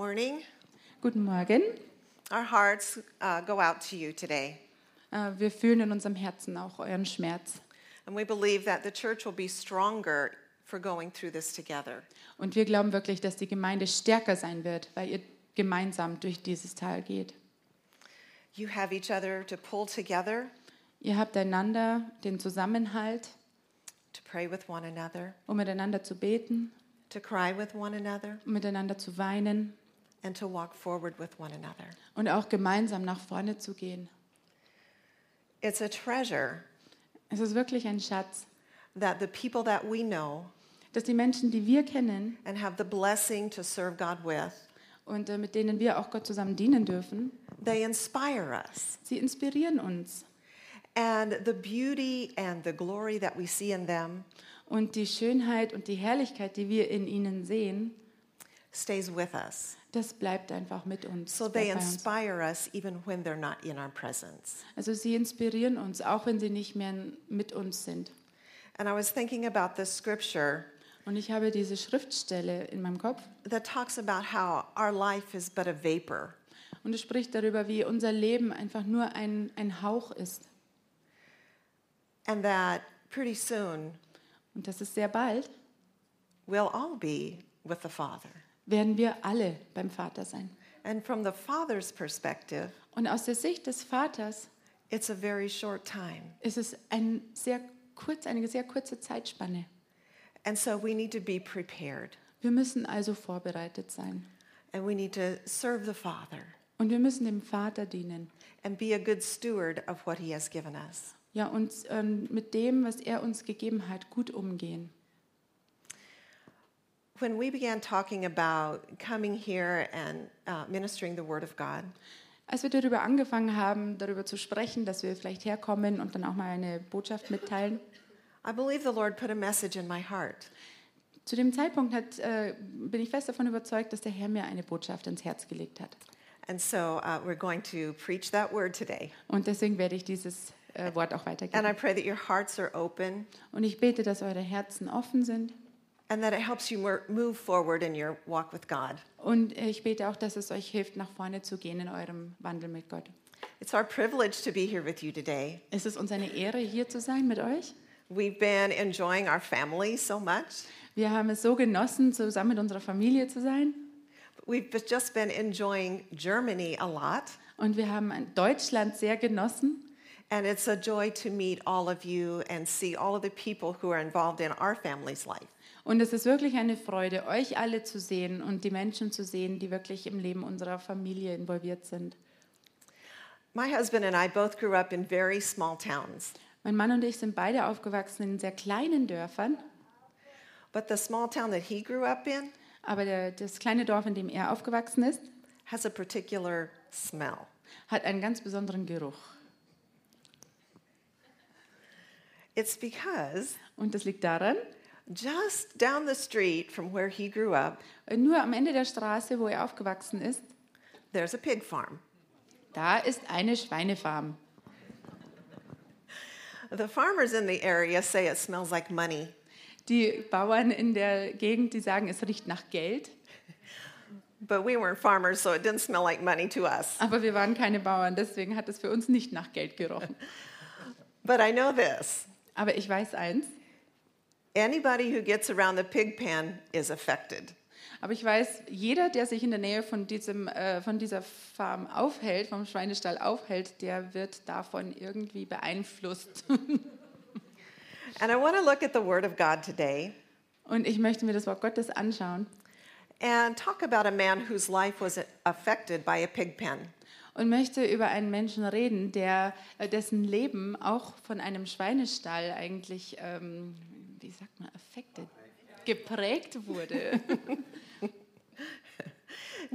Morning. Guten Morgen. Our hearts uh, go out to you today. Äh, Wir fühlen in unserem Herzen auch euren Schmerz. And we believe that the church will be stronger for going through this together. Und wir glauben wirklich, dass die Gemeinde stärker sein wird, weil ihr gemeinsam durch dieses Tal geht. You have each other to pull together, Ihr habt einander den Zusammenhalt, to pray with one another, um miteinander zu beten, to cry with one another, um miteinander zu weinen and to walk forward with one another. und auch gemeinsam nach vorne zu gehen. It's a treasure Es ist wirklich ein Schatz, that the people that we know dass die Menschen, die wir kennen and have the blessing to serve God with, und äh, mit denen wir auch Gott zusammen dienen dürfen, they inspire us. sie inspirieren uns. And the beauty and the glory that we see in them Und die Schönheit und die Herrlichkeit, die wir in ihnen sehen, stays with us. das bleibt einfach mit uns. So they bei uns. inspire us even when they're not in our presence. Also sie inspirieren uns, auch wenn sie nicht mehr mit uns sind. And I was thinking about this scripture Und ich habe diese Schriftstelle in meinem Kopf that talks about how our life is but a vapor. und es spricht darüber, wie unser Leben einfach nur ein, ein Hauch ist. And that pretty soon Und das ist sehr bald, we'll all be with the Father. Werden wir alle beim Vater sein. And from the Father's perspective, Und aus der Sicht des Vaters it's a very short time. ist es ein sehr kurz, eine sehr kurze Zeitspanne. And so we need to be prepared. Wir müssen also vorbereitet sein. And we need to serve the Father Und wir müssen dem Vater dienen. and be a good steward of what He has given us. Ja, und ähm, mit dem, was er uns gegeben hat, gut umgehen. When we began talking about coming here and uh, ministering the Word of God, Als wir darüber angefangen haben, darüber zu sprechen, dass wir vielleicht herkommen und dann auch mal eine Botschaft mitteilen, I believe the Lord put a message in my heart. zu dem Zeitpunkt hat, äh, bin ich fest davon überzeugt, dass der Herr mir eine Botschaft ins Herz gelegt hat. And so uh, we're going to preach that word today. Und deswegen werde ich dieses äh, Wort auch And I weitergeben. pray that your hearts are open Und ich bete, dass eure Herzen offen sind. And that it helps you move forward in your walk with God. Und ich bete auch, dass es euch hilft, nach vorne zu gehen in eurem Wandel mit Gott. It's our privilege to be here with you today. Es ist uns eine Ehre, hier zu sein mit euch. We've been enjoying our family so much. Wir haben es so genossen, zusammen mit unserer Familie zu sein. We've just been enjoying Germany a lot. Und wir haben Deutschland sehr genossen. And it's a joy to meet all of you and see all of the people who are involved in our family's life. Und es ist wirklich eine Freude, euch alle zu sehen und die Menschen zu sehen, die wirklich im Leben unserer Familie involviert sind. My husband and I both grew up in very small towns, Mein Mann und ich sind beide aufgewachsen in sehr kleinen Dörfern, but the small town that he grew up in aber der, das kleine Dorf, in dem er aufgewachsen ist, has a particular smell. hat einen ganz besonderen Geruch. It's because Und das liegt daran, just down the street from where he grew up, nur am Ende der Straße, wo er aufgewachsen ist, there's a pig farm. da ist eine Schweinefarm. The farmers in the area say it smells like money. Die Bauern in der Gegend, die sagen, es riecht nach Geld, But we weren't farmers, so it didn't smell like money to us. aber wir waren keine Bauern, deswegen hat es für uns nicht nach Geld gerochen. But I know this Aber ich weiß eins, anybody who gets around the pig pen is affected. aber ich weiß, jeder, der sich in der Nähe von, diesem, äh, von dieser Farm aufhält, vom Schweinestall aufhält, der wird davon irgendwie beeinflusst. And I want to look at the Word of God today Und ich möchte mir das Wort Gottes anschauen and talk about a man whose life was affected by a pig pen. und möchte über einen Menschen reden, der, äh, dessen Leben auch von einem Schweinestall eigentlich, ähm, wie sagt man, affected, geprägt wurde.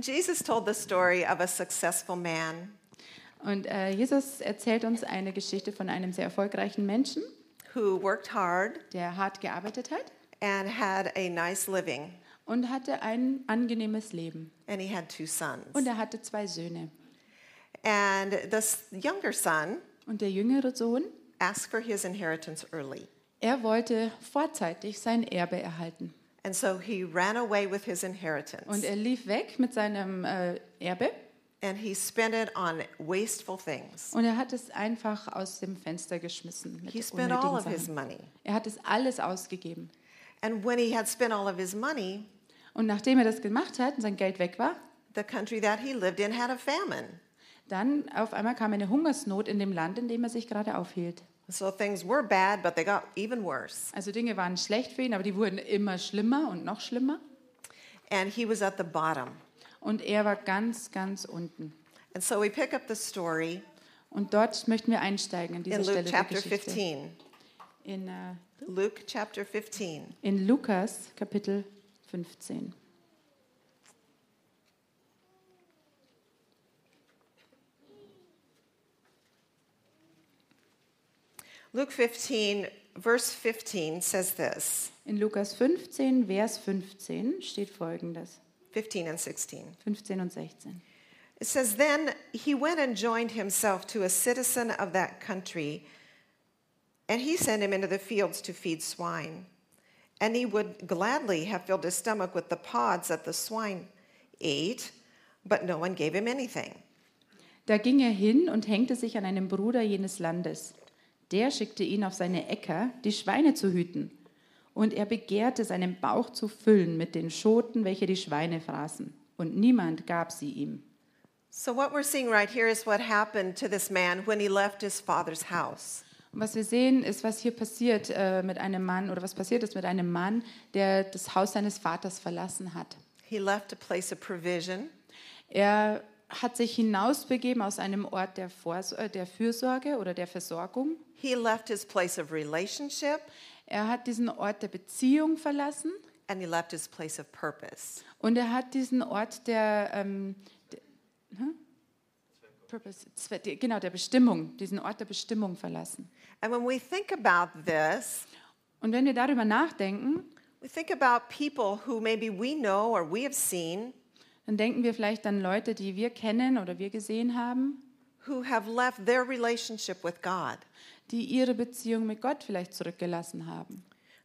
Jesus told the story of a successful man Und äh, Jesus erzählt uns eine Geschichte von einem sehr erfolgreichen Menschen, who worked hard der hart gearbeitet hat and had a nice living, und hatte ein angenehmes Leben. and he had two sons. Und er hatte zwei Söhne. And the younger son Und der jüngere Sohn, asked for his inheritance early. Er wollte vorzeitig sein Erbe erhalten. And so he ran away with his inheritance Und er lief weg mit seinem äh, Erbe and he spent it on wasteful things. und er hat es einfach aus dem Fenster geschmissen. Mit He spent all of his money. Er hat es alles ausgegeben. And when he had spent all of his money, Und nachdem er das gemacht hat und sein Geld weg war, the country that he lived in had a famine. dann auf einmal kam eine Hungersnot in dem Land, in dem er sich gerade aufhielt. So things were bad, but they got even worse. Also Dinge waren schlecht für ihn, aber die wurden immer schlimmer und noch schlimmer. And he was at the bottom. Und er war ganz, ganz unten. And so we pick up the story Und dort möchten wir einsteigen in diese in Stelle Luke der chapter Geschichte. 15. In, äh, Luke chapter 15. in Lukas Kapitel 15. Luke 15, verse 15 says this In Lukas 15, Vers 15 steht folgendes. 15 and 16. 15 und 16. It says, Then he went and joined himself to a citizen of that country, and he sent him into the fields to feed swine. And he would gladly have filled his stomach with the pods that the swine ate, but no one gave him anything. Da ging er hin und hängte sich an einen Bruder jenes Landes. Der schickte ihn auf seine Äcker, die Schweine zu hüten. Und er begehrte, seinen Bauch zu füllen mit den Schoten, welche die Schweine fraßen. Und niemand gab sie ihm. So, what we're seeing right here is what happened to this man when he left his father's house. Und was wir sehen, ist, was hier passiert äh, mit einem Mann oder was passiert ist mit einem Mann, der das Haus seines Vaters verlassen hat. He left a place of provision, Er hat sich hinausbegeben aus einem Ort der, Vors äh, der Fürsorge oder der Versorgung. he left his place of relationship, Er hat diesen Ort der Beziehung verlassen and he left his place of purpose. und er hat diesen Ort der, ähm, der hm? Purpose, genau der Bestimmung, diesen Ort der Bestimmung verlassen. And when we think about this, Und wenn wir darüber nachdenken, we think about people who maybe we know or we have seen dann denken wir vielleicht an Leute, die wir kennen oder wir gesehen haben, who have left their relationship with God. die ihre Beziehung mit Gott vielleicht zurückgelassen haben.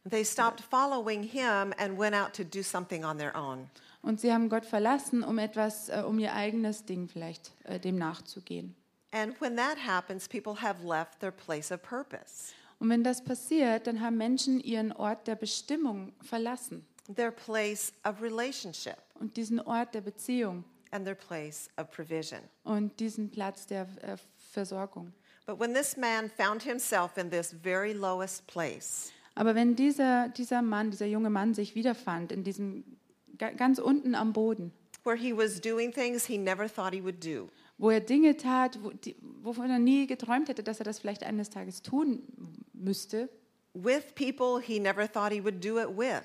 They stopped following him and went out to do something on their own. Und sie haben Gott verlassen, um etwas, äh, um ihr eigenes Ding vielleicht äh, dem nachzugehen. And when that happens, people have left their place of purpose, Und wenn das passiert, dann haben Menschen ihren Ort der Bestimmung verlassen their place of relationship, und diesen Ort der Beziehung and their place of provision. und diesen Platz der äh, Versorgung. But when this man found himself in this very lowest place, Aber wenn dieser, dieser Mann, dieser junge Mann sich wiederfand in diesem ga- ganz unten am Boden, where he was doing things he never thought he would do, wo er Dinge tat, wo, die, wovon er nie geträumt hätte, dass er das vielleicht eines Tages tun müsste, with people he never thought he would do it with,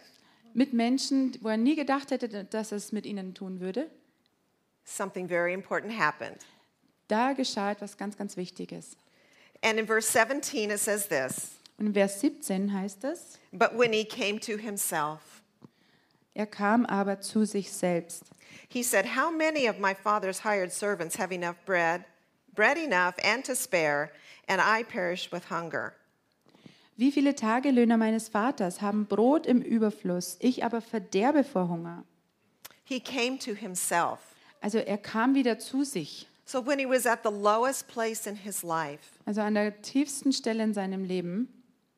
mit Menschen, wo er nie gedacht hätte, dass er es mit ihnen tun würde, something very important happened. da geschah etwas ganz, ganz Wichtiges. And in verse 17, it says this Und in Vers 17 heißt es, But when he came to himself, er kam aber zu sich selbst. he said, How many of my father's hired servants have enough bread, bread enough and to spare, and I perish with hunger? Wie viele Tagelöhner meines Vaters haben Brot im Überfluss, ich aber verderbe vor Hunger. He came to himself. Also er kam wieder zu sich. So when he was at the lowest place in his life, Also an der tiefsten Stelle in seinem Leben.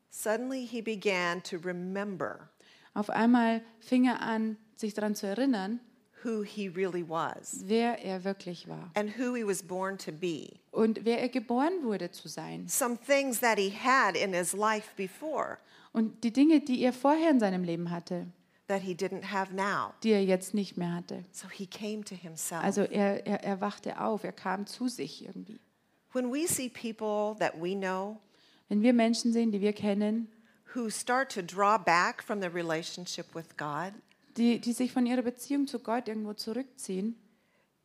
suddenly he began to remember Auf einmal fing er an, sich daran zu erinnern, who he really was wer er wirklich war and who he was born to be. und wer er geboren wurde zu sein. Some things that he had in his life before Und die Dinge, die er vorher in seinem Leben hatte, that he didn't have now. die er jetzt nicht mehr hatte. So he came to himself. Also er, er, er wachte auf, er kam zu sich irgendwie. when we see people that we know Wenn wir Menschen sehen, die wir kennen, who start to draw back from the relationship with God, die, die sich von ihrer Beziehung zu Gott irgendwo zurückziehen,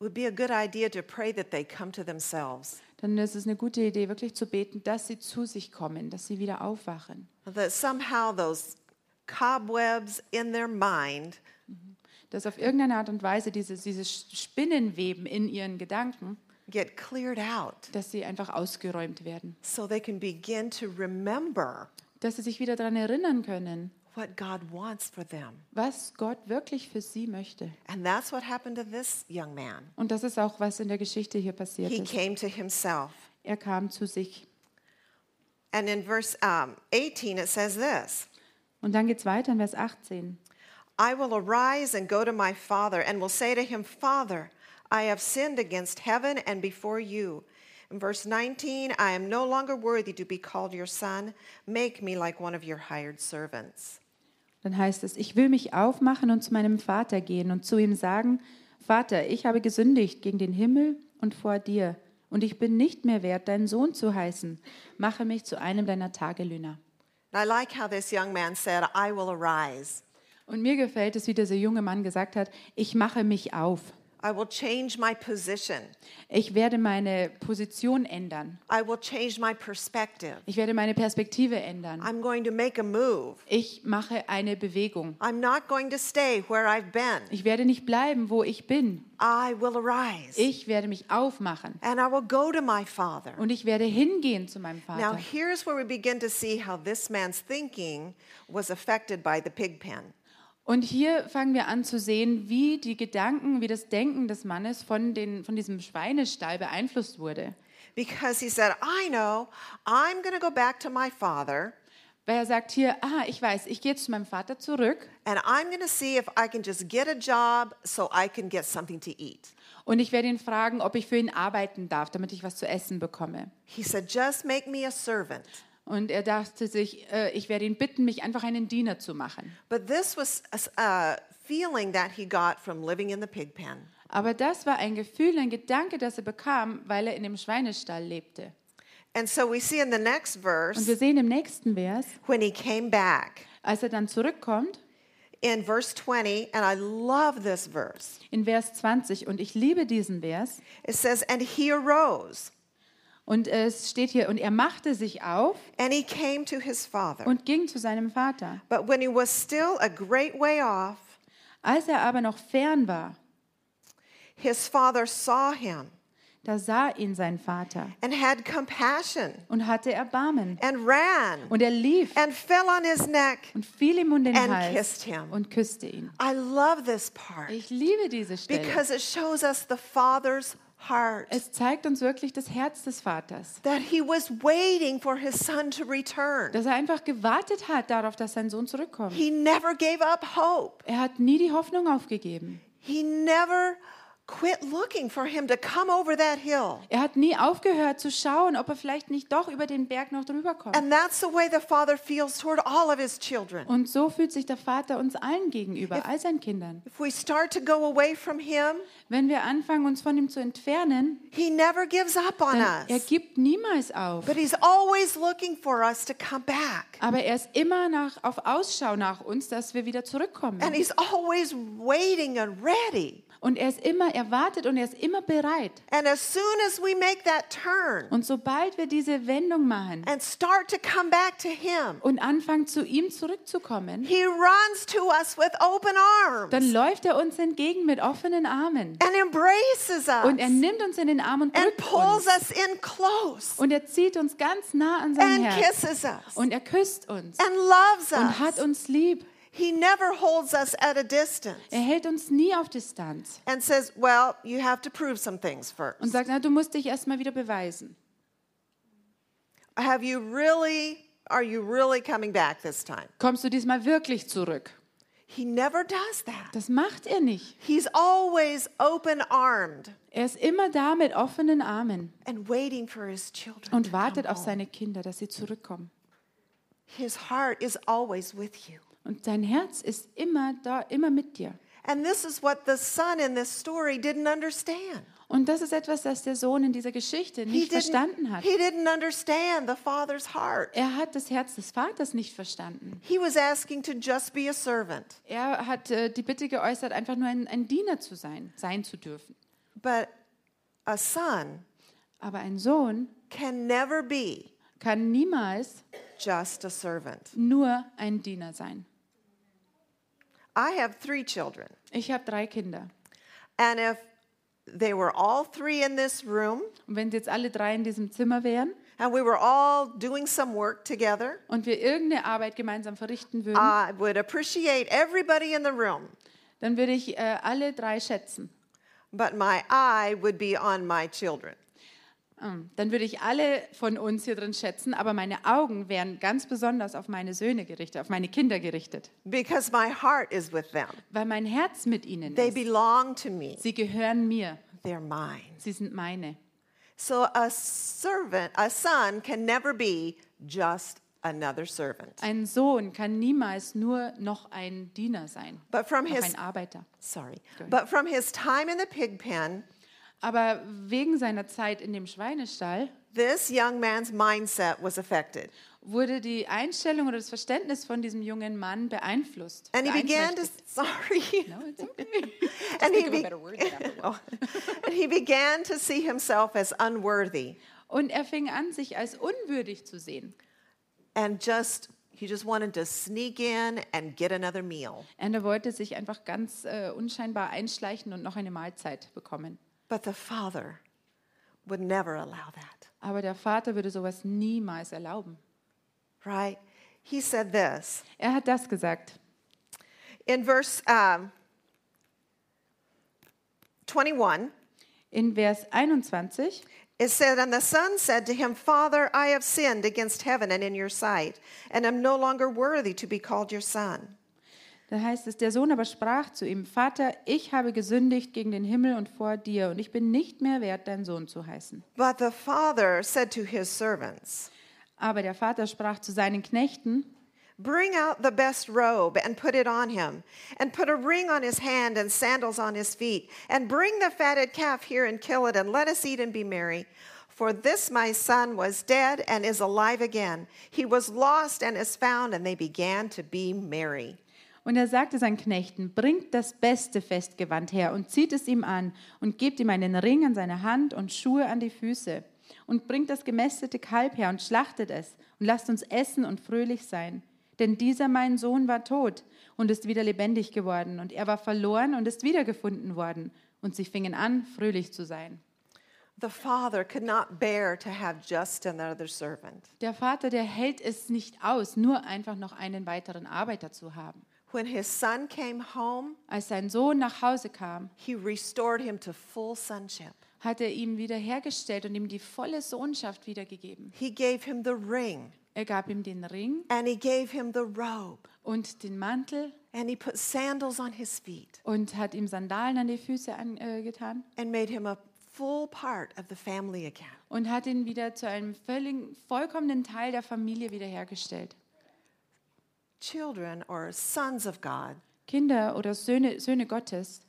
would be a good idea to pray that they come to themselves. dann ist es eine gute Idee, wirklich zu beten, dass sie zu sich kommen, dass sie wieder aufwachen. That somehow those cobwebs in their mind Dass auf irgendeine Art und Weise dieses, dieses Spinnenweben in ihren Gedanken, get cleared out dass sie einfach ausgeräumt werden. so they can begin to remember Dass sie sich wieder daran erinnern können, what God wants for them. was Gott wirklich für sie möchte. And that's what happened to this young man. Und das ist auch, was in der Geschichte hier passiert He ist. came to himself. Er kam zu sich. And in verse um, 18, it says this Und dann geht es weiter in Vers 18. I will arise and go to my father and will say to him, Father, I have sinned against heaven and before you. In verse 19, I am no longer worthy to be called your son. Make me like one of your hired servants. Dann heißt es, ich will mich aufmachen und zu meinem Vater gehen und zu ihm sagen, Vater, ich habe gesündigt gegen den Himmel und vor dir, und ich bin nicht mehr wert, dein Sohn zu heißen. Mache mich zu einem deiner Tagelöhner. And I like how this young man said, I will arise. Und mir gefällt es, wie dieser junge Mann gesagt hat, ich mache mich auf. I will change my position. Ich werde meine Position ändern. I will change my perspective. Ich werde meine Perspektive ändern. I'm going to make a move. Ich mache eine Bewegung. I'm not going to stay where I've been. Ich werde nicht bleiben, wo ich bin. I will arise. Ich werde mich aufmachen. And I will go to my father. Und ich werde hingehen zu meinem Now, Vater. here's where we begin to see how this man's thinking was affected by the pig pen. Und hier fangen wir an zu sehen, wie die Gedanken, wie das Denken des Mannes von, den, von diesem Schweinestall beeinflusst wurde. Because he said, I know, I'm going to go back to my father Weil er sagt hier, ah, ich weiß, ich gehe jetzt zu meinem Vater zurück and I'm going to see if I can just get a job so I can get something to eat. und ich werde ihn fragen, ob ich für ihn arbeiten darf, damit ich was zu essen bekomme. He said, just make me a servant. Und er dachte sich, äh, ich werde ihn bitten, mich einfach einen Diener zu machen. But this was a, a feeling that he got from living in the pig pen. Aber das war ein Gefühl, ein Gedanke, das er bekam, weil er in dem Schweinestall lebte. And so we see in the next Und verse, wir sehen im nächsten Vers, when he came back, als er dann zurückkommt, in verse 20, and I love this verse. in Vers 20, und ich liebe diesen Vers, It says, And he arose, und es steht hier, und er machte sich auf and he came to his father. und ging zu seinem Vater. But when he was still a great way off, Als er aber noch fern war, his father saw him da sah ihn sein Vater and had compassion und hatte Erbarmen. and ran Und er lief and fell on his neck. und fiel ihm um den and Hals kissed him. und küsste ihn. I love this part Ich liebe diese Stelle. because it shows us the father's heart. Es zeigt uns wirklich das Herz des Vaters. That he was waiting for his son to return. Dass er einfach gewartet hat darauf, dass sein Sohn zurückkommt. He never gave up hope. Er hat nie die Hoffnung aufgegeben. He never quit looking for him to come over that hill. Er hat nie aufgehört zu schauen, ob er vielleicht nicht doch über den Berg noch drüber kommt. And that's the way the father feels toward all of his children. Und so fühlt sich der Vater uns allen gegenüber, all seinen Kindern. If we start to go away from him, Wenn wir anfangen, uns von ihm zu entfernen, he never gives up on dann er us. gibt niemals auf. But he's always looking for us to come back. Aber er ist immer nach, auf Ausschau nach uns, dass wir wieder zurückkommen. And he's always waiting and ready. Und er ist immer, er wartet und er ist immer bereit. And as soon as we make that turn Und sobald wir diese Wendung machen and start to come back to him, und anfangen, zu ihm zurückzukommen, he runs to us with open dann arms läuft er uns entgegen mit offenen Armen. and embraces us Und er nimmt uns in den Arm und and drückt pulls uns. us in close Und er zieht uns ganz nah an sein and Herz. kisses us Und er küsst uns and loves und hat us. uns lieb. He never holds us at a distance Er hält uns nie auf Distanz and says, Well, you have to prove some things und first. sagt, na, du musst dich erstmal wieder beweisen. Have you really, are you really coming back this time? Kommst du diesmal wirklich zurück? He never does that. Das macht er nicht. He's always open armed Er ist immer da mit offenen Armen and waiting for his children. und wartet auf seine Kinder, dass sie zurückkommen. His heart is always with you. Und sein Herz ist immer da, immer mit dir. And this is what the son in this story didn't understand. Und das ist etwas, das der Sohn in dieser Geschichte He nicht verstanden didn't, hat. he didn't understand the father's heart. Er hat das Herz des Vaters nicht verstanden. He was asking to just be a servant. Er hat äh, die Bitte geäußert, einfach nur ein, ein Diener zu sein, sein zu dürfen. But a son Aber ein Sohn can never be kann niemals just a servant. nur ein Diener sein. I have three children. Ich habe drei Kinder. And if they were all three in this room Und wenn jetzt alle drei in diesem Zimmer wären and we were all doing some work together, und wir irgendeine Arbeit gemeinsam verrichten würden, I would appreciate everybody in the room. dann würde ich äh, alle drei schätzen. But my eye would be on my children. Ähm, Dann würde ich alle von uns hier drin schätzen, aber meine Augen wären ganz besonders auf meine Söhne gerichtet, auf meine Kinder gerichtet, because my heart is with them. weil mein Herz mit ihnen They ist. belong to me. Sie gehören mir, They're mine. sie sind meine. So a servant, a son can never be just another servant. Ein Sohn kann niemals nur noch ein Diener sein, But from his ein Arbeiter. sorry, but from his time in the pig pen, Aber wegen seiner Zeit in dem Schweinestall this young man's mindset was affected. wurde die Einstellung oder das Verständnis von diesem jungen Mann beeinflusst. And he began to sorry. No, it's okay. and he be-. Oh. and he began to see himself as unworthy Und er fing an, sich als unwürdig zu sehen. and just he just wanted to sneak in and get another meal. Und er wollte sich einfach ganz äh, unscheinbar einschleichen und noch eine Mahlzeit bekommen. But the father would never allow that. Aber der Vater würde sowas niemals erlauben. Right? He said this Er hat das gesagt. in verse um, 21. In Vers 21, It said, And the son said to him, Father, I have sinned against heaven and in your sight, and am no longer worthy to be called your son. Da heißt es, der Sohn aber sprach zu ihm, Vater, ich habe gesündigt gegen den Himmel und vor dir, und ich bin nicht mehr wert, dein Sohn zu heißen. But the father said to his servants, Aber der Vater sprach zu seinen Knechten, Bring out the best robe and put it on him, and put a ring on his hand and sandals on his feet, and bring the fatted calf here and kill it, and let us eat and be merry. For this my son was dead and is alive again. He was lost and is found, and they began to be merry. Und er sagte seinen Knechten, bringt das beste Festgewand her und zieht es ihm an und gebt ihm einen Ring an seine Hand und Schuhe an die Füße. Und bringt das gemästete Kalb her und schlachtet es und lasst uns essen und fröhlich sein. Denn dieser mein Sohn war tot und ist wieder lebendig geworden und er war verloren und ist wiedergefunden worden. Und sie fingen an, fröhlich zu sein. The father could not bear to have just another servant. Der Vater, der hält es nicht aus, nur einfach noch einen weiteren Arbeiter zu haben. When his son came home, Als sein Sohn nach Hause kam, he restored him to full sonship. hat er ihm wiederhergestellt und ihm die volle Sohnschaft wiedergegeben. He gave him the ring, Er gab ihm den Ring and he gave him the robe, und den Mantel and he put sandals on his feet, und hat ihm Sandalen an die Füße angetan äh, and made him a full part of the family again. und hat ihn wieder zu einem völlig, vollkommenen Teil der Familie wiederhergestellt. Children or sons of God Kinder oder Söhne, Söhne Gottes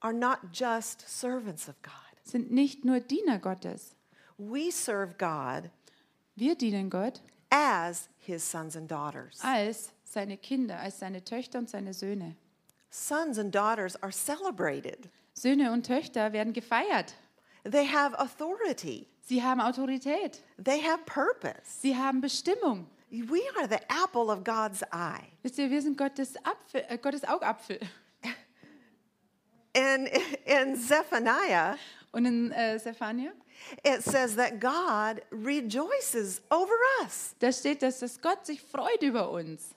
are not just servants of God. sind nicht nur Diener Gottes. We serve God Wir dienen Gott as his sons and daughters. als seine Kinder, als seine Töchter und seine Söhne. Sons and daughters are celebrated. Söhne und Töchter werden gefeiert. They have authority. Sie haben Autorität. They have purpose. Sie haben Bestimmung. We are the apple of God's eye. Wisst ihr, wir sind Gottes, Apfel, äh, Gottes Augapfel. And in Zephaniah, Und in äh, Zephania, it says that God rejoices over us. da steht, dass das Gott sich freut über uns.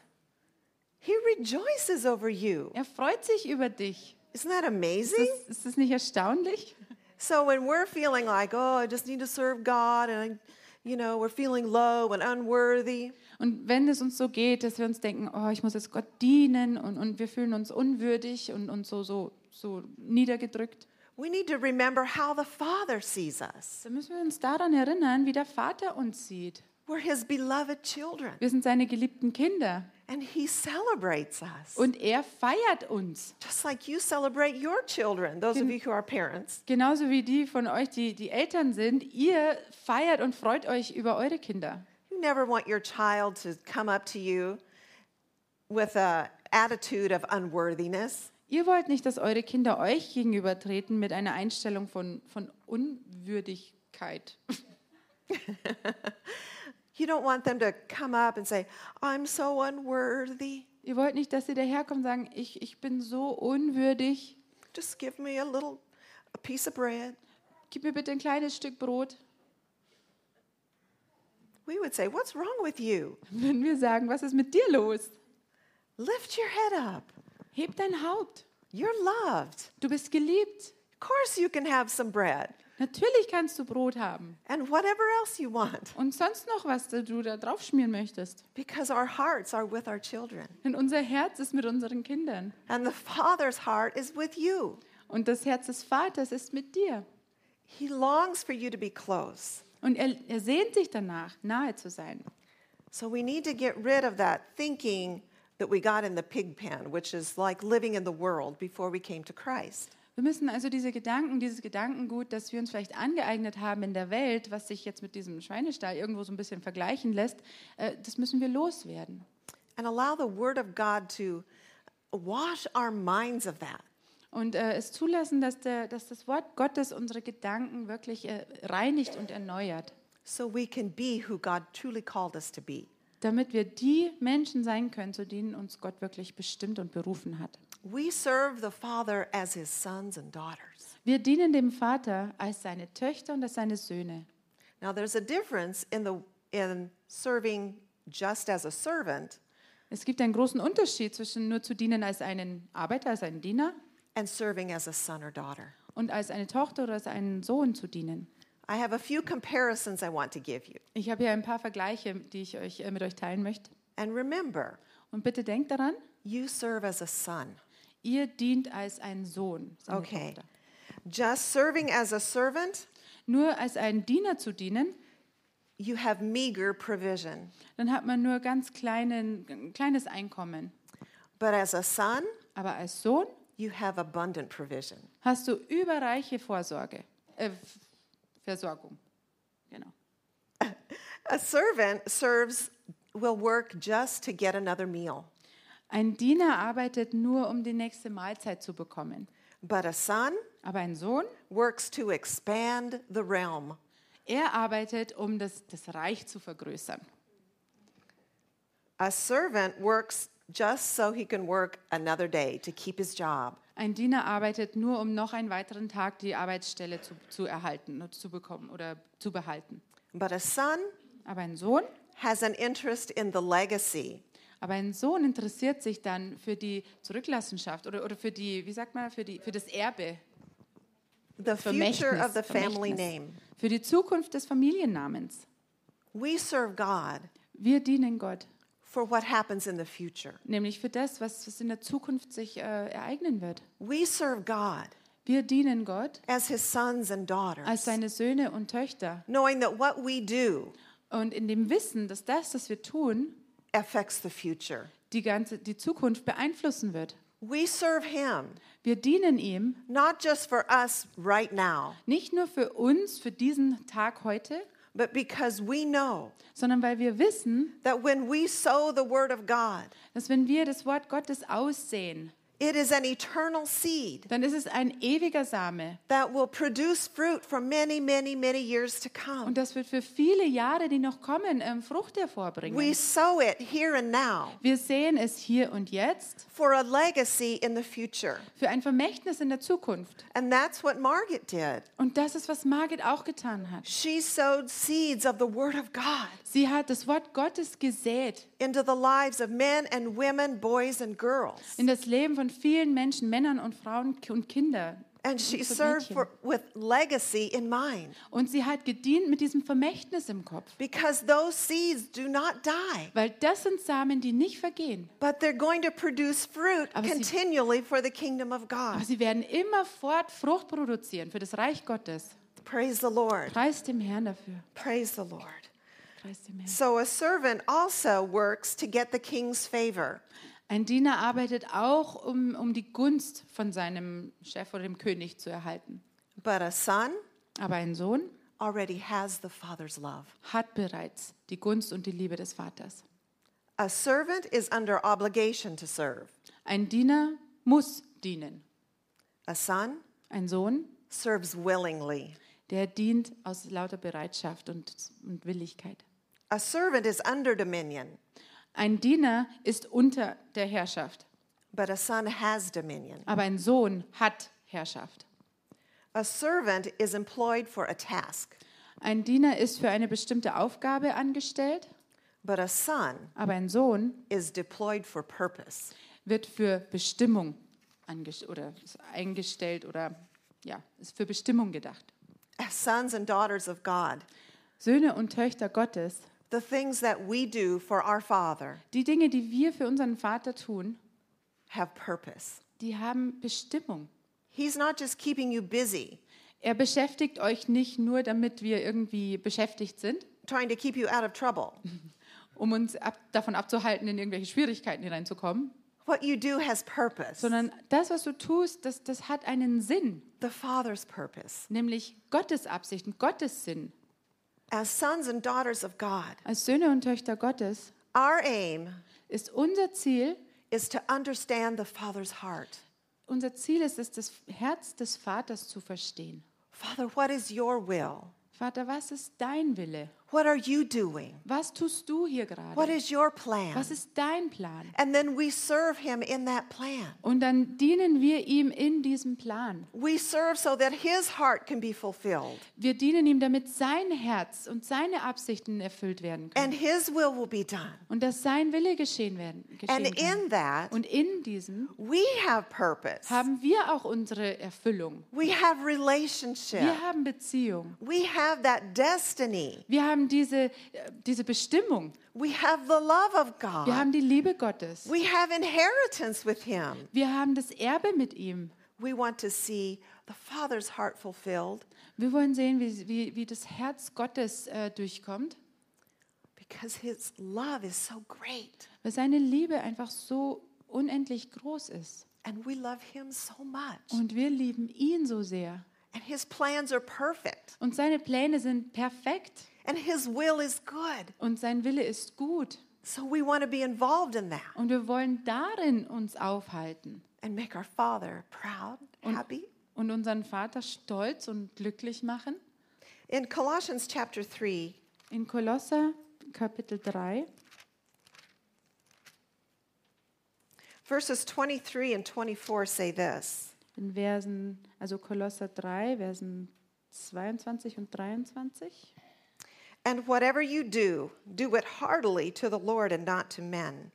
He rejoices over you. Er freut sich über dich. Isn't that Ist amazing? das, ist das nicht erstaunlich? So when we're feeling like, oh, I just need to serve God and, you know, we're feeling low and unworthy, Und wenn es uns so geht, dass wir uns denken, oh, ich muss jetzt Gott dienen und, und wir fühlen uns unwürdig und, und so, so, so niedergedrückt, we need to remember how the Father sees us. dann müssen wir uns daran erinnern, wie der Vater uns sieht. We're His beloved children. Wir sind seine geliebten Kinder. And He celebrates us. Und er feiert uns. Just like you celebrate your children, those of you who are parents. Genauso wie die von euch, die, die Eltern sind. Ihr feiert und freut euch über eure Kinder. You never want your child to come up to you with a attitude of unworthiness. Ihr wollt nicht, dass eure Kinder euch gegenübertreten mit einer Einstellung von, von Unwürdigkeit. You don't want them to come up and say, I'm so unworthy. Ihr wollt nicht, dass sie daherkommen und sagen, ich, ich bin so unwürdig. Just give me a little a piece of bread. Gib mir bitte ein kleines Stück Brot. We would say, What's wrong with you? Wenn wir sagen, was ist mit dir los? Lift your head up. Heb dein Haupt. You're loved. Du bist geliebt. Of course, you can have some bread Natürlich kannst du Brot haben. and whatever else you want Und sonst noch was du da drauf schmieren möchtest. because our hearts are with our children. Denn unser Herz ist mit unseren Kindern. And the Father's heart is with you. Und das Herz des Vaters ist mit dir. He longs for you to be close. Und er, er sehnt sich danach, nahe zu sein. So we need to get rid of that thinking that we got in the pig pen, which is like living in the world before we came to Christ. Wir müssen also diese Gedanken, dieses Gedankengut, das wir uns vielleicht angeeignet haben in der Welt, was sich jetzt mit diesem Schweinestall irgendwo so ein bisschen vergleichen lässt, äh, das müssen wir loswerden. And allow the Word of God to wash our minds of that. Und äh, es zulassen, dass, der, dass das Wort Gottes unsere Gedanken wirklich äh, reinigt und erneuert, so we can be who God truly called us to be. damit wir die Menschen sein können, zu denen uns Gott wirklich bestimmt und berufen hat. We serve the Father as his sons and daughters. Wir dienen dem Vater als seine Töchter und als seine Söhne. Now there's a difference in the in serving just as a servant Es gibt einen großen Unterschied zwischen nur zu dienen als einen Arbeiter, als einen Diener and serving as a son or daughter. und als eine Tochter oder als einen Sohn zu dienen. I have a few comparisons I want to give you. Ich habe hier ein paar Vergleiche, die ich euch, äh, mit euch teilen möchte. And remember, Und bitte denkt daran, you serve as a son. Ihr dient als ein Sohn, Okay. Just serving as a servant, Nur als ein Diener zu dienen, you have meager provision. dann hat man nur ganz kleinen, ein kleines Einkommen. But as a son, Aber als Sohn you have abundant provision. hast du überreiche Vorsorge, äh, Versorgung. Genau. A servant serves will work just to get another meal. Ein Diener arbeitet nur, um die nächste Mahlzeit zu bekommen. But a son Aber ein Sohn, works to expand the realm. er arbeitet, um das, das Reich zu vergrößern. A servant works just so he can work another day to keep his job. Ein Diener arbeitet nur, um noch einen weiteren Tag die Arbeitsstelle zu, zu erhalten und zu bekommen oder zu behalten. But a son Aber ein Sohn, has an interest in the legacy. Aber ein Sohn interessiert sich dann für die Zurücklassenschaft oder, oder für die, wie sagt man, für, die, für das Erbe, The future of the family name. für die Zukunft des Familiennamens. We serve God Wir dienen Gott, for what happens in the future. nämlich für das, was, was in der Zukunft sich äh, ereignen wird. We serve God Wir dienen Gott as his sons and als daughters, seine Söhne und Töchter knowing that what we do und in dem Wissen, dass das, was wir tun, affects the future. die ganze die Zukunft beeinflussen wird. We serve him Wir dienen ihm not just for us right now, nicht nur für uns, für diesen Tag heute, but because we know sondern weil wir wissen, that when we sow the word of God, dass wenn wir das Wort Gottes aussehen, it is an eternal seed dann ist es ein ewiger Same that will produce fruit for many, many, many years to come. und das wird für viele Jahre, die noch kommen, ähm, Frucht We sow it here and now Wir sehen es hier und jetzt for a legacy in the future. für ein Vermächtnis in der Zukunft. And that's what Margaret did. Und das ist, was Margit auch getan hat. She sowed seeds of the word of God Sie hat das Wort Gottes gesät into the lives of men and women, boys and girls. in das Leben von vielen Menschen, Männern und Frauen und Kindern. And she served for, with legacy in mind Und sie hat gedient mit diesem Vermächtnis im Kopf. because those seeds do not die, Weil das sind Samen, die nicht vergehen. but they're going to produce fruit Aber sie- continually for the kingdom of Aber God. sie werden immerfort Frucht produzieren für das Reich Gottes. Praise the Lord. Preis dem Herrn dafür. Praise the Lord. Kreis dem Herrn. So a servant also works to get the king's favor. Ein Diener arbeitet auch, um, um die Gunst von seinem Chef oder dem König zu erhalten. But a son Aber ein Sohn already has the father's love. hat bereits die Gunst und die Liebe des Vaters. A servant is under obligation to serve. Ein Diener muss dienen. A son Ein Sohn, serves willingly. der dient aus lauter Bereitschaft und, und Willigkeit. A servant is under dominion, Ein Diener ist unter der Herrschaft, but a son has dominion. aber ein Sohn hat Herrschaft. A servant is employed for a task, Ein Diener ist für eine bestimmte Aufgabe angestellt, but a son aber ein Sohn is deployed for purpose. wird für Bestimmung oder ist eingestellt oder ja, ist für Bestimmung gedacht. Sons and daughters of God, Söhne und Töchter Gottes, the things that we do for our Father die Dinge, die wir für unseren Vater tun, have purpose. die haben Bestimmung. He's not just keeping you busy, Er beschäftigt euch nicht nur, damit wir irgendwie beschäftigt sind, trying to keep you out of trouble. um uns ab, davon abzuhalten, in irgendwelche Schwierigkeiten hineinzukommen, What you do has purpose, sondern das, was du tust, das, das hat einen Sinn, the Father's purpose. nämlich Gottes Absicht und Gottes Sinn. As sons and daughters of God, Als Söhne und Töchter Gottes our aim ist unser Ziel, is to understand the Father's heart. unser Ziel ist es, das Herz des Vaters zu verstehen. Father, what is your will? Vater, was ist dein Wille? What are you doing? Was tust du hier What gerade? is your plan? Was ist dein Plan? And then we serve him in that plan. Und dann dienen wir ihm in diesem Plan. We serve so that his heart can be fulfilled Wir dienen ihm, damit sein Herz und seine Absichten erfüllt werden können. and his will will be done. Und dass sein Wille geschehen werden. And Geschehen kann. in that, Und in diesem we have purpose. haben wir auch unsere Erfüllung. We have relationship. Wir haben Beziehung. We have that destiny. Wir haben diese, äh, diese Bestimmung. We have the love of Wir God. haben die Liebe Gottes. We have inheritance with him. Wir haben das Erbe mit ihm. We want to see the Father's heart fulfilled Wir wollen sehen, wie, wie, wie das Herz Gottes äh, durchkommt, because his love is so great. weil seine Liebe einfach so unendlich groß ist. And we love him so much. Und wir lieben ihn so sehr. And his plans are perfect. Und seine Pläne sind perfekt. And his will is good. Und sein Wille ist gut. So we want to be involved in that Und wir wollen darin uns aufhalten and make our Father proud, Und- happy. und unseren Vater stolz und glücklich machen. In Colossians chapter 3, In Kolosser Kapitel 3, verses 23 and 24 say this in Versen, also Kolosser 3, Versen 22 und 23. And whatever you do, do it heartily to the Lord and not to men,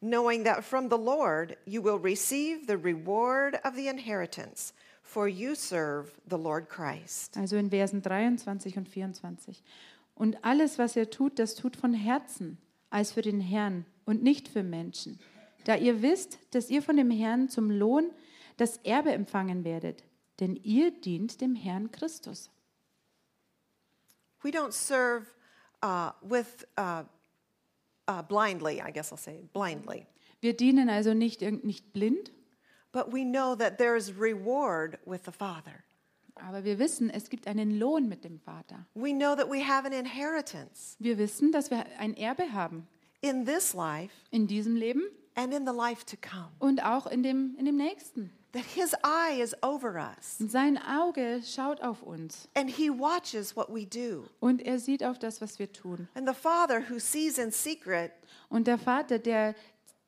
knowing that from the Lord you will receive the reward of the inheritance, for you serve the Lord Christ. Also in Versen 23 und 24. Und alles, was ihr tut, das tut von Herzen, als für den Herrn und nicht für Menschen. Da ihr wisst, dass ihr von dem Herrn zum Lohn das Erbe empfangen werdet, denn ihr dient dem Herrn Christus. We don't serve uh, with uh, uh, blindly, I guess I'll say blindly, Wir dienen also nicht, nicht blind, but we know that there is reward with the Father. aber wir wissen, es gibt einen Lohn mit dem Vater. We know that we have an inheritance. Wir wissen, dass wir ein Erbe haben. In this life in diesem Leben and in the life to come. und auch in dem, in dem nächsten. That His eye is over us Und sein Auge schaut auf uns and He watches what we do. und er sieht auf das, was wir tun. And the Father who sees in secret Und der Vater, der,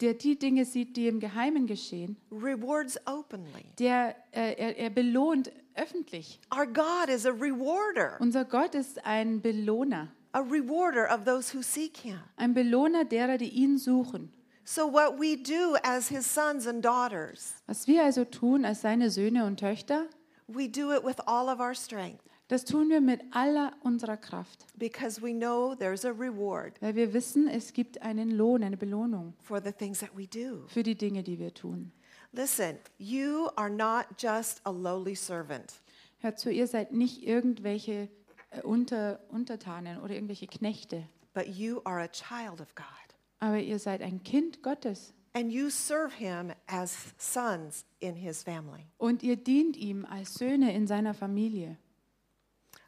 der die Dinge sieht, die im Geheimen geschehen, rewards openly. der, äh, er, er belohnt öffentlich. Our God is a rewarder, Unser Gott ist ein Belohner, a rewarder of those who seek Him. ein Belohner derer, die ihn suchen. So, what we do as His sons and daughters, Was wir also tun als seine Söhne und Töchter, we do it with all of our strength das tun wir mit aller unserer Kraft, because we know there's a reward weil wir wissen, es gibt einen Lohn, eine Belohnung for the things that we do. für die Dinge, die wir tun. Listen, you are not just a lowly servant. Hört zu, ihr seid nicht irgendwelche äh, Unter, Untertanen oder irgendwelche Knechte, but you are a child of God. Aber ihr seid ein Kind Gottes And you serve him as sons in his family. und ihr dient ihm als Söhne in seiner Familie.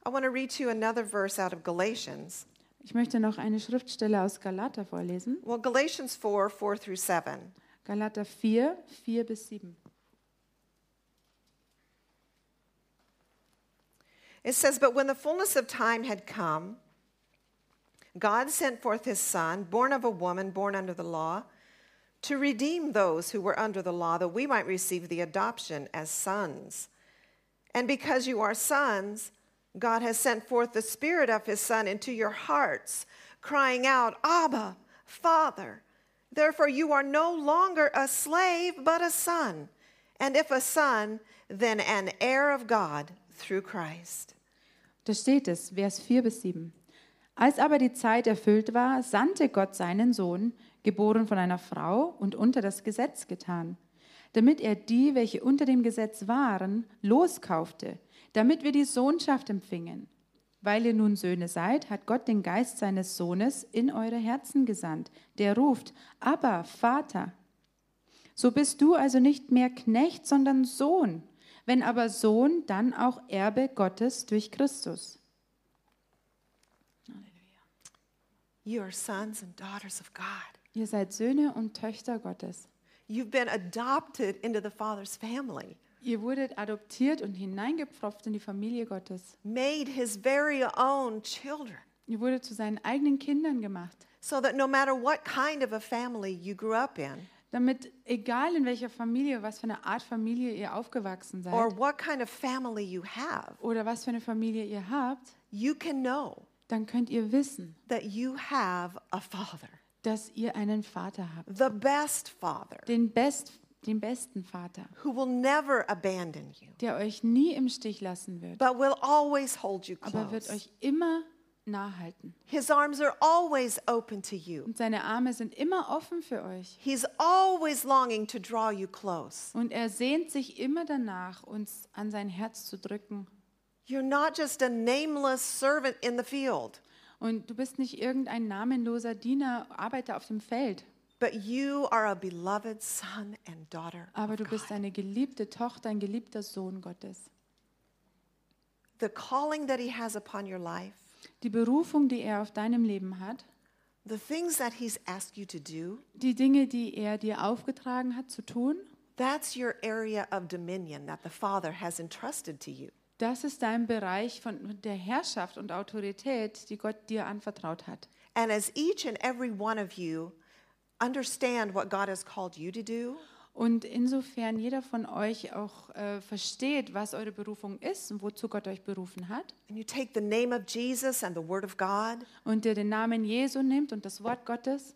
I want to read you another verse out of Galatians. Ich möchte noch eine Schriftstelle aus Galater vorlesen. Well, Galatians 4 4 through 7. Galater 4, 4 bis 7. It says, But when the fullness of time had come, God sent forth his Son, born of a woman, born under the law, to redeem those who were under the law, that we might receive the adoption as sons. And because you are sons, God has sent forth the Spirit of his Son into your hearts, crying out, Abba, Father. Therefore, you are no longer a slave, but a son. And if a son, then an heir of God through Christ. Da steht es, Vers 4 bis 7. Als aber die Zeit erfüllt war, sandte Gott seinen Sohn, geboren von einer Frau und unter das Gesetz getan, damit er die, welche unter dem Gesetz waren, loskaufte, damit wir die Sohnschaft empfingen. Weil ihr nun Söhne seid, hat Gott den Geist seines Sohnes in eure Herzen gesandt, der ruft, aber Vater. So bist du also nicht mehr Knecht, sondern Sohn. Wenn aber Sohn, dann auch Erbe Gottes durch Christus. You are sons and daughters of God. Ihr seid Söhne und Töchter Gottes. You've been adopted into the Father's family, Ihr wurdet adoptiert und hineingepfropft in die Familie Gottes. made his very own children, Ihr wurdet zu seinen eigenen Kindern gemacht. so that no matter what kind of a family you grew up in, Damit, egal in welcher Familie, was für eine Art Familie ihr aufgewachsen seid or what kind of family you have, oder was für eine Familie ihr habt, you can know dann könnt ihr wissen, that you have a Father, dass ihr einen Vater habt. the best Father, Den, best, den besten Vater, who will never abandon you, der euch nie im Stich lassen wird, but will always hold you aber wird euch immer nahe halten. His arms are always open to you. Und seine Arme sind immer offen für euch. He's always longing to draw you close. Und er sehnt sich immer danach, uns an sein Herz zu drücken. You're not just a nameless servant in the field, Und du bist nicht irgendein namenloser Diener, Arbeiter auf dem Feld, but you are a beloved son and daughter. aber du bist eine geliebte Tochter, ein geliebter Sohn Gottes. The calling that He has upon your life, Die Berufung, die er auf deinem Leben hat, the things that He's asked you to do, die Dinge, die er dir aufgetragen hat zu tun, that's your area of dominion that the Father has entrusted to you. Das ist dein Bereich von der Herrschaft und Autorität, die Gott dir anvertraut hat. And as each and every one of you understand what God has called you to do, Und insofern jeder von euch auch äh, versteht, was eure Berufung ist und wozu Gott euch berufen hat, and you take the name of Jesus and the Word of God, und der den Namen Jesu nimmt und das Wort Gottes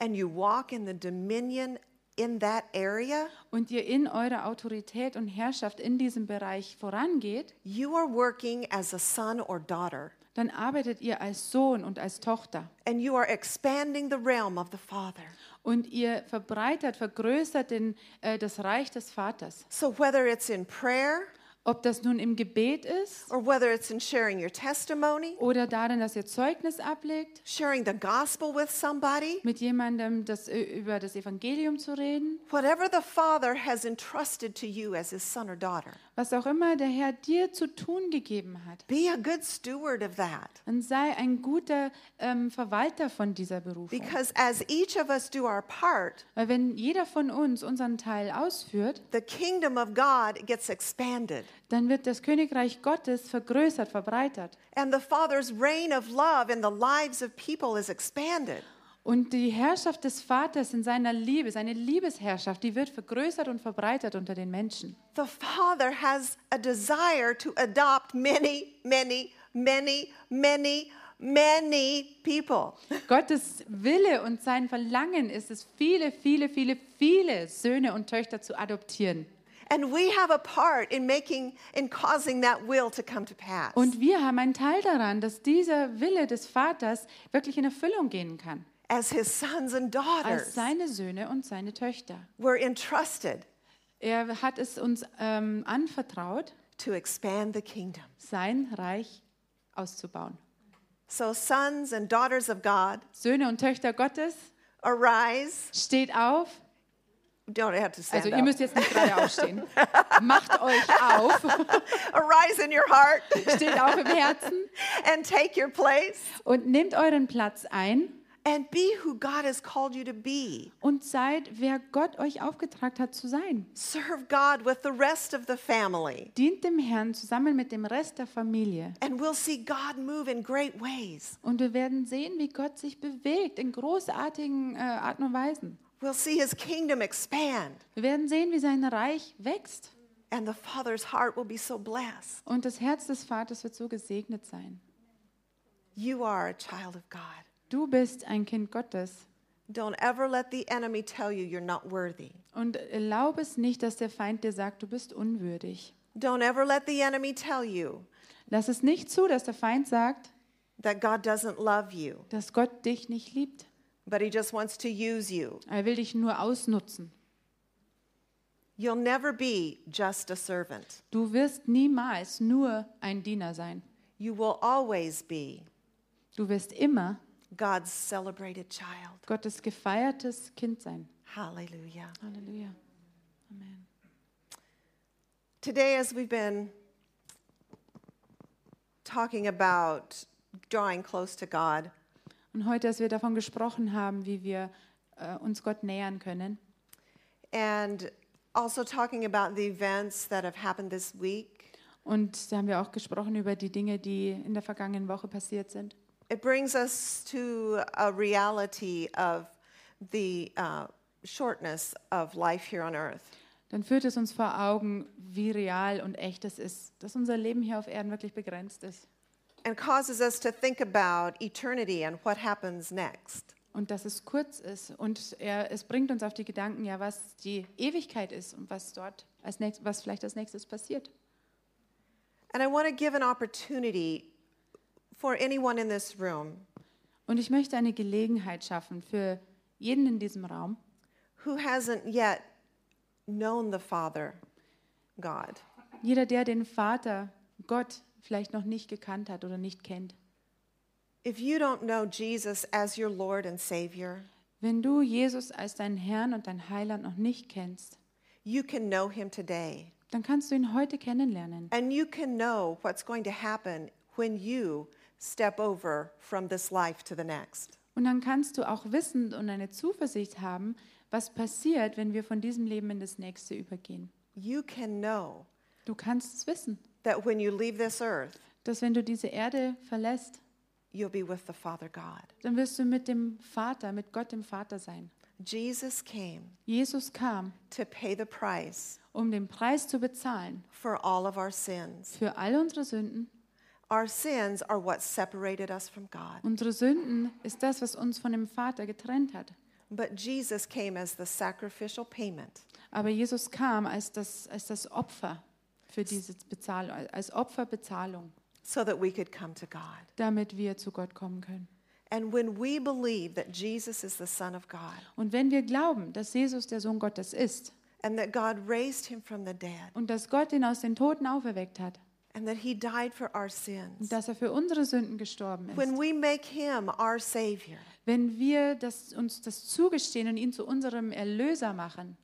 and you walk in the dominion in that area, und ihr in eurer Autorität und Herrschaft in diesem Bereich vorangeht, you are working as a son or daughter, dann arbeitet ihr als Sohn und als Tochter. and you are expanding the realm of the Father. Und ihr verbreitert, vergrößert den, äh, das Reich des Vaters. So whether it's in prayer Ob das nun im Gebet ist or whether it's in sharing your testimony, oder darin, dass ihr Zeugnis ablegt, sharing the gospel with somebody, mit jemandem das, äh, über das Evangelium zu reden, whatever the Father has entrusted to you as his son or daughter, was auch immer der Herr dir zu tun gegeben hat, be a good steward of that. dann sei ein guter ähm, Verwalter von dieser Berufung. Because as each of us do our part, Weil wenn jeder von uns unseren Teil ausführt, the kingdom of God gets expanded. dann wird das Königreich Gottes vergrößert, verbreitert. And the Father's reign of love in the lives of people is expanded. Und die Herrschaft des Vaters in seiner Liebe, seine Liebesherrschaft, die wird vergrößert und verbreitert unter den Menschen. The Father has a desire to adopt many, many, many, many, many people. Gottes Wille und sein Verlangen ist es, viele, viele, viele, viele Söhne und Töchter zu adoptieren. And we have a part in making, in causing that will to come to pass. Und wir haben einen Teil daran, dass dieser Wille des Vaters wirklich in Erfüllung gehen kann. As his sons and Als daughters, seine Söhne und seine Töchter. we're entrusted Er hat es uns ähm, anvertraut, to expand the kingdom. sein Reich auszubauen. So, sons and daughters of God, Söhne und Töchter Gottes, arise. steht auf. Don't have to stand Also ihr up. müsst jetzt nicht gerade aufstehen. Macht euch auf, Arise in your heart steht auf im Herzen and take your place und nehmt euren Platz ein and be who God has called you to be. und seid, wer Gott euch aufgetragen hat zu sein. Serve God with the rest of the family. Dient dem Herrn zusammen mit dem Rest der Familie. And we'll see God move in great ways. Und wir werden sehen, wie Gott sich bewegt in großartigen äh, Arten und Weisen. We'll see his kingdom expand. Wir werden sehen, wie sein Reich wächst. And the Father's heart will be so blessed. Und das Herz des Vaters wird so gesegnet sein. You are a child of God. Du bist ein Kind Gottes. Don't ever let the enemy tell you you're not worthy. Und erlaube es nicht, dass der Feind dir sagt, du bist unwürdig. Don't ever let the enemy tell you Lass es nicht zu, dass der Feind sagt, that God doesn't love you, dass Gott dich nicht liebt. but he just wants to use you. Er will dich nur ausnutzen. You'll never be just a servant. Du wirst niemals nur ein Diener sein. You will always be Du wirst immer God's celebrated child. Gottes gefeiertes Kind sein. Hallelujah. Halleluja. Amen. Today, as we've been talking about drawing close to God, Und heute, als wir davon gesprochen haben, wie wir äh, uns Gott nähern können and also talking about the events that have happened this week, und da haben wir auch gesprochen über die Dinge, die in der vergangenen Woche passiert sind. It brings us to a reality of the uh, shortness of life here on earth. Dann führt es uns vor Augen, wie real und echt es ist, dass unser Leben hier auf Erden wirklich begrenzt ist and causes us to think about eternity and what happens next. und dass es kurz ist. Und er, es bringt uns auf die Gedanken, ja, was die Ewigkeit ist und was dort als nächst, was vielleicht als nächstes passiert. And I want to give an opportunity for anyone in this room Und ich möchte eine Gelegenheit schaffen für jeden in diesem Raum, who hasn't yet known the Father, God. jeder, der den Vater, Gott, vielleicht noch nicht gekannt hat oder nicht kennt. If you don't know Jesus as your Lord and Savior, Wenn du Jesus als deinen Herrn und dein Heiland noch nicht kennst, you can know him today. dann kannst du ihn heute kennenlernen. And you can know what's going to happen when you step over from this life to the next. Und dann kannst du auch wissen und eine Zuversicht haben, was passiert, wenn wir von diesem Leben in das nächste übergehen. You can know Du kannst es wissen, that when you leave this earth, dass wenn du diese Erde verlässt, you'll be with the Father God. dann wirst du mit dem Vater, mit Gott dem Vater sein. Jesus came Jesus kam, to pay the price um den Preis zu bezahlen for all of our sins. für all unsere Sünden. Our sins are what separated us from God. Unsere Sünden ist das, was uns von dem Vater getrennt hat. But Jesus came as the sacrificial payment Aber Jesus kam als das, als das Opfer für diese Bezahlung, als Opferbezahlung, so that we could come to God. damit wir zu Gott kommen können. And when we believe that Jesus is the Son of God Und wenn wir glauben, dass Jesus der Sohn Gottes ist and that God raised him from the dead und dass Gott ihn aus den Toten auferweckt hat and that he died for our und sins, dass er für unsere Sünden gestorben ist, when we make him our Savior, wenn wir das, uns das zugestehen und ihn zu unserem Erlöser machen,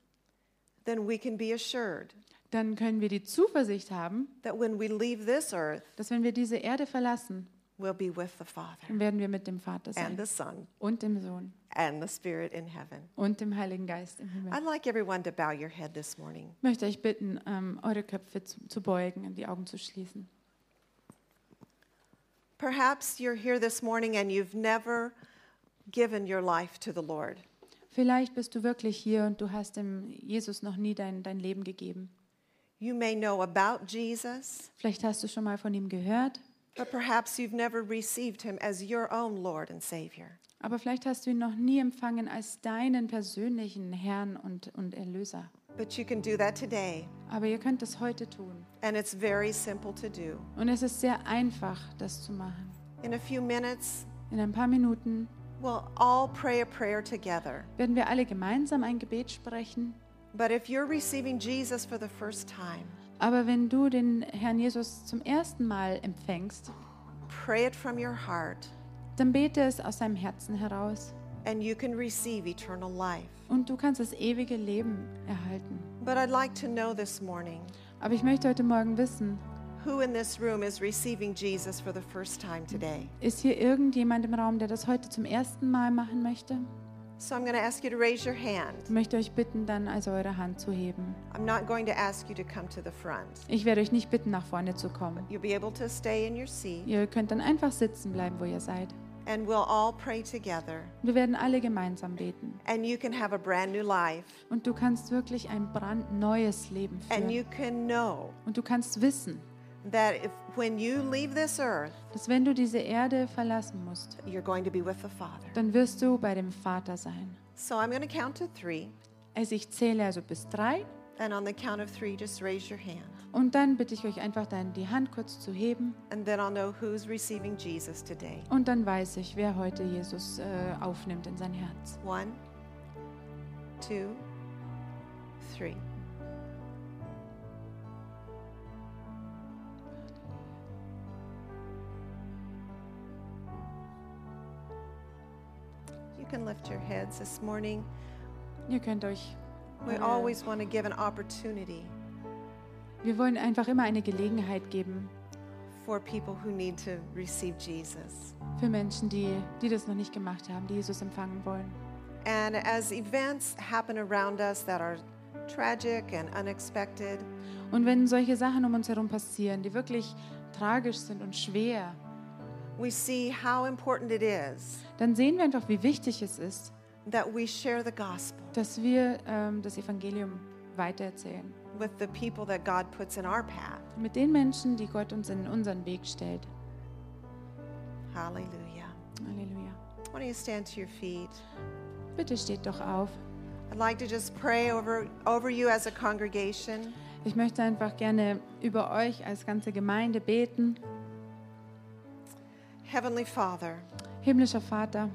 then we can be assured dann können wir die Zuversicht haben, that when we leave this earth, dass wenn wir diese Erde verlassen, we'll be with the Father dann werden wir mit dem Vater and sein the Son und dem Sohn and the Spirit in heaven. und dem Heiligen Geist im Himmel. I'd like everyone to bow your head this morning. Ich möchte euch bitten, ähm, eure Köpfe zu, zu beugen und die Augen zu schließen. Perhaps you're here this morning and you've never given your life to the Lord. Vielleicht bist du wirklich hier und du hast dem Jesus noch nie dein, dein Leben gegeben. You may know about Jesus, Vielleicht hast du schon mal von ihm gehört, but perhaps you've never received him as your own Lord and Savior. aber vielleicht hast du ihn noch nie empfangen als deinen persönlichen Herrn und, und Erlöser. But you can do that today, Aber ihr könnt es heute tun. and it's very simple to do. Und es ist sehr einfach, das zu machen. In a few minutes, In ein paar Minuten we'll all pray a prayer together. werden wir alle gemeinsam ein Gebet sprechen. But if you're receiving Jesus for the first time, Aber wenn du den Herrn Jesus zum ersten Mal empfängst, pray it from your heart, dann bete es aus deinem Herzen heraus. and you can receive eternal life. Und du kannst das ewige Leben erhalten. But I'd like to know this morning Aber ich möchte heute Morgen wissen, who in this room is receiving Jesus for the first time today. ist hier irgendjemand im Raum, der das heute zum ersten Mal machen möchte? So I'm going to ask you to raise your hand. Ich möchte euch bitten, dann also eure Hand zu heben. I'm not going to ask you to come to the front. Ich werde euch nicht bitten, nach vorne zu kommen. You'll be able to stay in your seat, Ihr könnt dann einfach sitzen bleiben, wo ihr seid. and we'll all pray together. Wir werden alle gemeinsam beten. And you can have a brand new life. Und du kannst wirklich ein brandneues Leben And führen. you can know Und du kannst wissen, that if when you leave this earth, dass wenn du diese Erde verlassen musst, you're going to be with the Father. dann wirst du bei dem Vater sein. So I'm going to count to three. Also ich zähle also bis drei And on the count of three, just raise your hand. und dann bitte ich euch einfach dann die Hand kurz zu heben And then I'll know who's receiving Jesus today. und dann weiß ich, wer heute Jesus äh, aufnimmt in sein Herz. One, two, three. Can lift your heads this morning. Ihr könnt euch, We always want to give an opportunity wir wollen einfach immer eine Gelegenheit geben for people who need to receive Jesus. für Menschen, die, die das noch nicht gemacht haben, die Jesus empfangen wollen. And as events happen around us that are tragic and unexpected, Und wenn solche Sachen um uns herum passieren, die wirklich tragisch sind und schwer, we see how important it is dann sehen wir einfach, wie wichtig es ist, that we share the gospel dass wir ähm, das Evangelium weitererzählen. with the people that God puts in our path. Mit den Menschen, die Gott uns in unseren Weg stellt. Hallelujah. Halleluja. Why don't you stand to your feet? Bitte steht doch auf. I'd like to just pray over, over you as a congregation. Ich möchte einfach gerne über euch als ganze Gemeinde beten. Heavenly Father, Himmlischer Vater,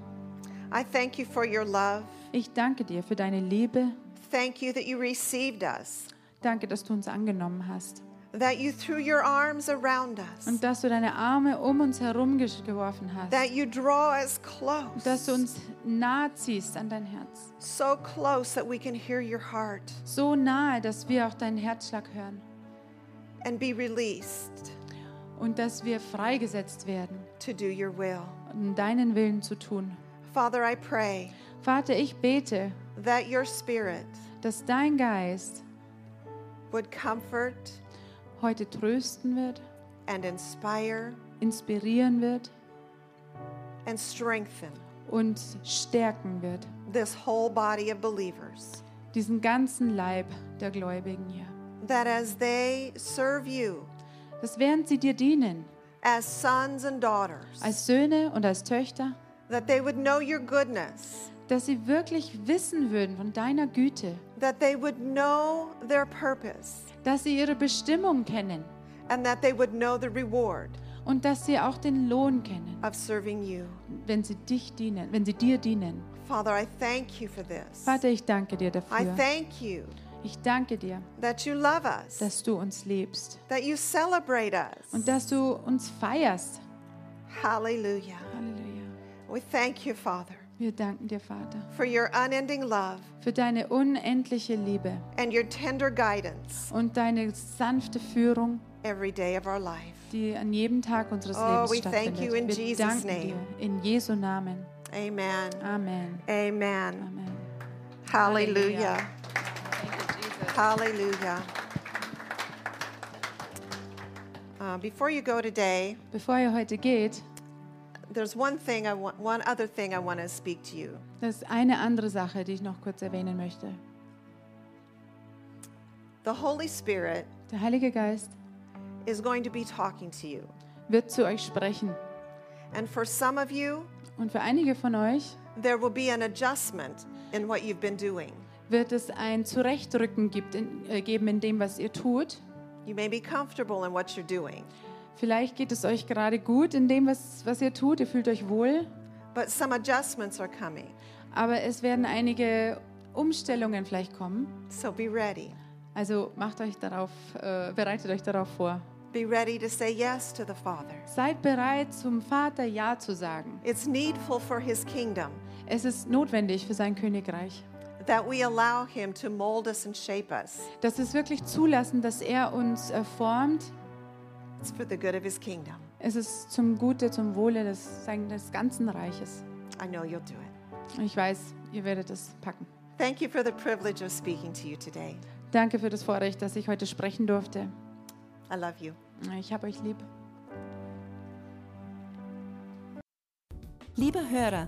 I thank you for your love. ich danke dir für deine Liebe. Thank you that you received us, Danke, dass du uns angenommen hast. that you threw your arms around us, Und dass du deine Arme um uns herum geworfen hast. that you draw us Dass du close, uns nahe ziehst an dein Herz. so close that we can hear your heart So nahe, dass wir auch deinen Herzschlag hören. and be released Und dass wir freigesetzt werden, to do your will. um deinen Willen zu tun. Father, I pray Vater, ich bete, that your spirit dass dein Geist would comfort heute trösten wird, and inspire inspirieren wird and strengthen und stärken wird. this whole body of believers. Diesen ganzen Leib der Gläubigen hier. That as they serve you Dass während sie dir dienen, as sons and daughters, als Söhne und als Töchter, that they would know your goodness, dass sie wirklich wissen würden von deiner Güte, that they would know their purpose, dass sie ihre Bestimmung kennen and that they would know the reward und dass sie auch den Lohn kennen, of serving you. wenn sie dich dienen, wenn sie dir dienen. Father, I thank you for this. Vater, ich danke dir dafür. Ich danke dir, that you love us, dass du uns liebst that you celebrate us. und dass du uns feierst. Hallelujah. Halleluja. We thank you, Father, Wir danken dir, Vater, for your unending love für deine unendliche Liebe and your tender guidance und deine sanfte Führung, every day of our life. die an jedem Tag unseres Oh, Lebens we thank you in stattfindet. Wir Jesus' danken name. dir in Jesu Namen. Amen. Amen. Amen. Amen. Hallelujah. Jesus. Hallelujah. Uh, before you go today, Bevor ihr heute geht, there's one thing I want, one other thing I want to speak to you. das ist eine andere Sache, die ich noch kurz erwähnen möchte. The Holy Spirit Der Heilige Geist is going to be talking to you. wird zu euch sprechen. And for some of you, Und für einige von euch there will be an adjustment in what you've been doing. Wird es ein Zurechtrücken gibt in, äh, geben in dem, was ihr tut. You may be comfortable in what you're doing, Vielleicht geht es euch gerade gut in dem, was, was ihr tut. Ihr fühlt euch wohl. but some adjustments are coming. Aber es werden einige Umstellungen vielleicht kommen. So be ready. Also macht euch darauf, äh, bereitet euch darauf vor. Be ready to say yes to the Father. Seid bereit, zum Vater Ja zu sagen. It's needful for his kingdom Es ist notwendig für sein Königreich, that we allow him to mold us and shape us. dass es wirklich zulassen, dass er uns äh, formt. It's for the good of his kingdom. Es ist zum Gute, zum Wohle des, des ganzen Reiches. I know you'll do it. Ich weiß, ihr werdet es packen. Thank you for the privilege of speaking to you today. Danke für das Vorrecht, dass ich heute sprechen durfte. I love you. Ich habe euch lieb. Lieber Hörer,